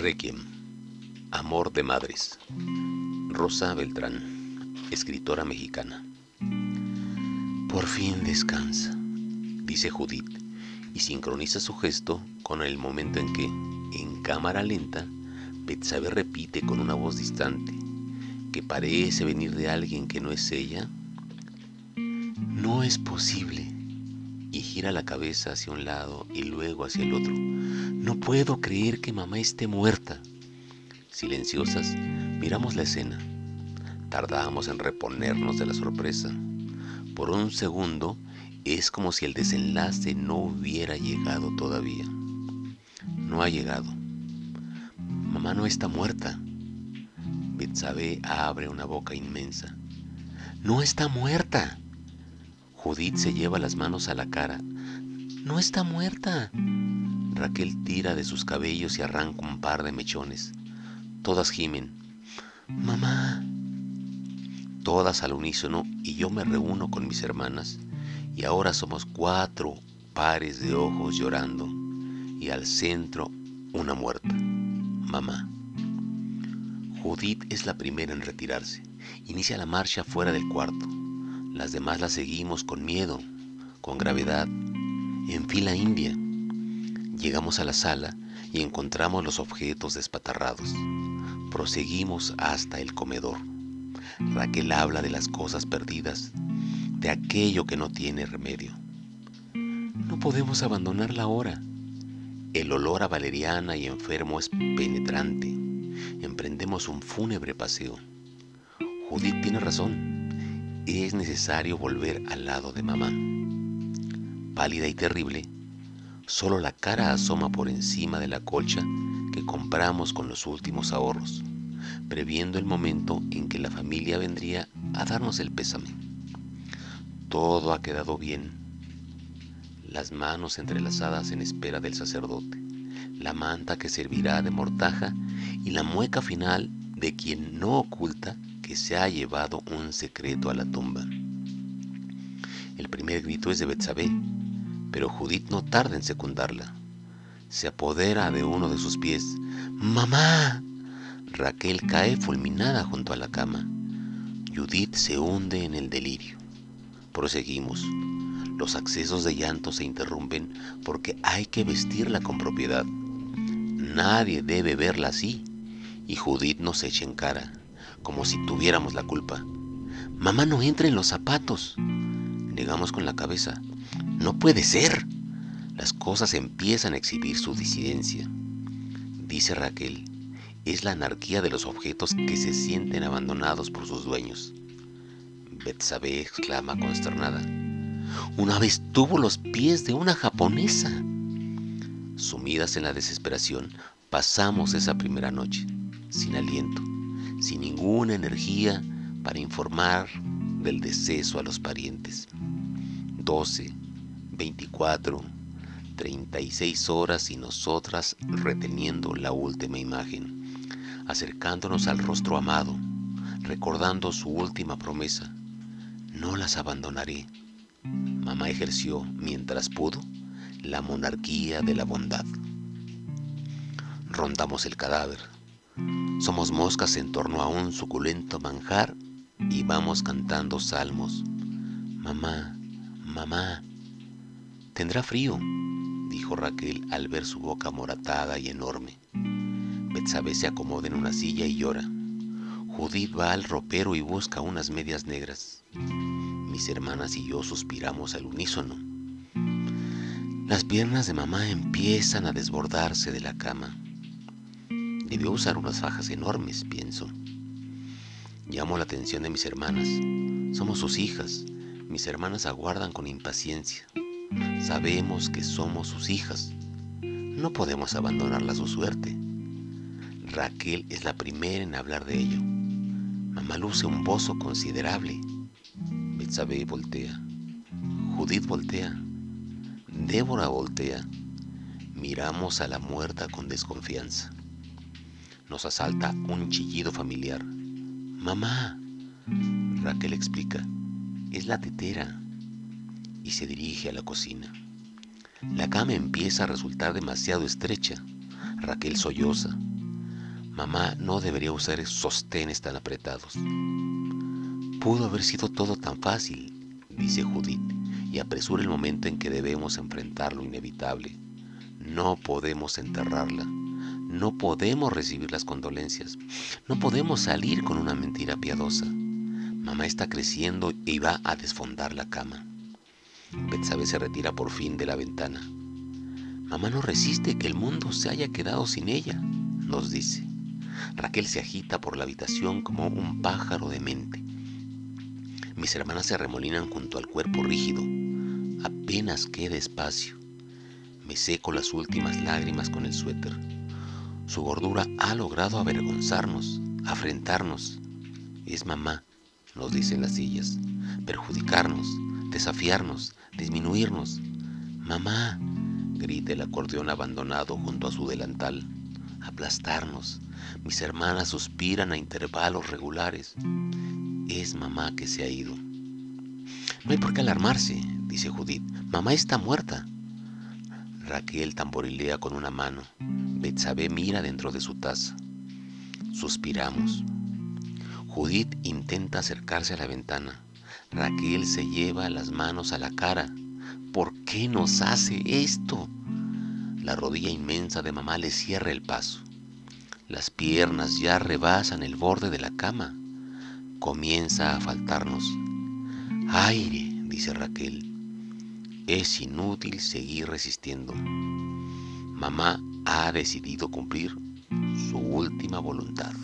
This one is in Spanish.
Requiem. Amor de Madres. Rosa Beltrán, escritora mexicana. Por fin descansa, dice Judith, y sincroniza su gesto con el momento en que, en cámara lenta, Betsabe repite con una voz distante, que parece venir de alguien que no es ella. No es posible. Y gira la cabeza hacia un lado y luego hacia el otro no puedo creer que mamá esté muerta. Silenciosas, miramos la escena. Tardamos en reponernos de la sorpresa. Por un segundo, es como si el desenlace no hubiera llegado todavía. No ha llegado. Mamá no está muerta. Betsabe abre una boca inmensa. No está muerta. Judith se lleva las manos a la cara. No está muerta. Raquel tira de sus cabellos y arranca un par de mechones. Todas gimen. Mamá. Todas al unísono y yo me reúno con mis hermanas y ahora somos cuatro pares de ojos llorando y al centro una muerta. Mamá. Judith es la primera en retirarse. Inicia la marcha fuera del cuarto. Las demás la seguimos con miedo, con gravedad, en fila india. Llegamos a la sala y encontramos los objetos despatarrados. Proseguimos hasta el comedor. Raquel habla de las cosas perdidas, de aquello que no tiene remedio. No podemos abandonarla ahora. El olor a valeriana y enfermo es penetrante. Emprendemos un fúnebre paseo. Judith tiene razón. Es necesario volver al lado de mamá. Pálida y terrible, Solo la cara asoma por encima de la colcha que compramos con los últimos ahorros, previendo el momento en que la familia vendría a darnos el pésame. Todo ha quedado bien. Las manos entrelazadas en espera del sacerdote, la manta que servirá de mortaja y la mueca final de quien no oculta que se ha llevado un secreto a la tumba. El primer grito es de Betsabé, pero Judith no tarda en secundarla. Se apodera de uno de sus pies. ¡Mamá! Raquel cae fulminada junto a la cama. Judith se hunde en el delirio. Proseguimos. Los accesos de llanto se interrumpen porque hay que vestirla con propiedad. Nadie debe verla así. Y Judith nos echa en cara, como si tuviéramos la culpa. Mamá no entra en los zapatos. Negamos con la cabeza. No puede ser. Las cosas empiezan a exhibir su disidencia. Dice Raquel, es la anarquía de los objetos que se sienten abandonados por sus dueños. Betsabe exclama consternada. Una vez tuvo los pies de una japonesa. Sumidas en la desesperación, pasamos esa primera noche, sin aliento, sin ninguna energía para informar del deceso a los parientes. Doce, 24, 36 horas y nosotras reteniendo la última imagen, acercándonos al rostro amado, recordando su última promesa. No las abandonaré. Mamá ejerció, mientras pudo, la monarquía de la bondad. Rondamos el cadáver. Somos moscas en torno a un suculento manjar y vamos cantando salmos. Mamá, mamá, Tendrá frío, dijo Raquel al ver su boca moratada y enorme. Betsabe se acomoda en una silla y llora. Judith va al ropero y busca unas medias negras. Mis hermanas y yo suspiramos al unísono. Las piernas de mamá empiezan a desbordarse de la cama. Debió usar unas fajas enormes, pienso. Llamo la atención de mis hermanas. Somos sus hijas. Mis hermanas aguardan con impaciencia. Sabemos que somos sus hijas. No podemos abandonarla a su suerte. Raquel es la primera en hablar de ello. Mamá luce un bozo considerable. Betsabe voltea. Judith voltea. Débora voltea. Miramos a la muerta con desconfianza. Nos asalta un chillido familiar. Mamá. Raquel explica. Es la tetera y se dirige a la cocina. La cama empieza a resultar demasiado estrecha. Raquel solloza. Mamá no debería usar sostenes tan apretados. Pudo haber sido todo tan fácil, dice Judith, y apresura el momento en que debemos enfrentar lo inevitable. No podemos enterrarla. No podemos recibir las condolencias. No podemos salir con una mentira piadosa. Mamá está creciendo y va a desfondar la cama. Betsabe se retira por fin de la ventana. Mamá no resiste que el mundo se haya quedado sin ella, nos dice. Raquel se agita por la habitación como un pájaro de mente. Mis hermanas se remolinan junto al cuerpo rígido. Apenas queda espacio. Me seco las últimas lágrimas con el suéter. Su gordura ha logrado avergonzarnos, afrentarnos. Es mamá, nos dicen las sillas, perjudicarnos, desafiarnos, disminuirnos. Mamá, grita el acordeón abandonado junto a su delantal, aplastarnos. Mis hermanas suspiran a intervalos regulares. Es mamá que se ha ido. No hay por qué alarmarse, dice Judith. Mamá está muerta. Raquel tamborilea con una mano. Betsabe mira dentro de su taza. Suspiramos. Judith intenta acercarse a la ventana. Raquel se lleva las manos a la cara. ¿Por qué nos hace esto? La rodilla inmensa de mamá le cierra el paso. Las piernas ya rebasan el borde de la cama. Comienza a faltarnos. Aire, dice Raquel. Es inútil seguir resistiendo. Mamá ha decidido cumplir su última voluntad.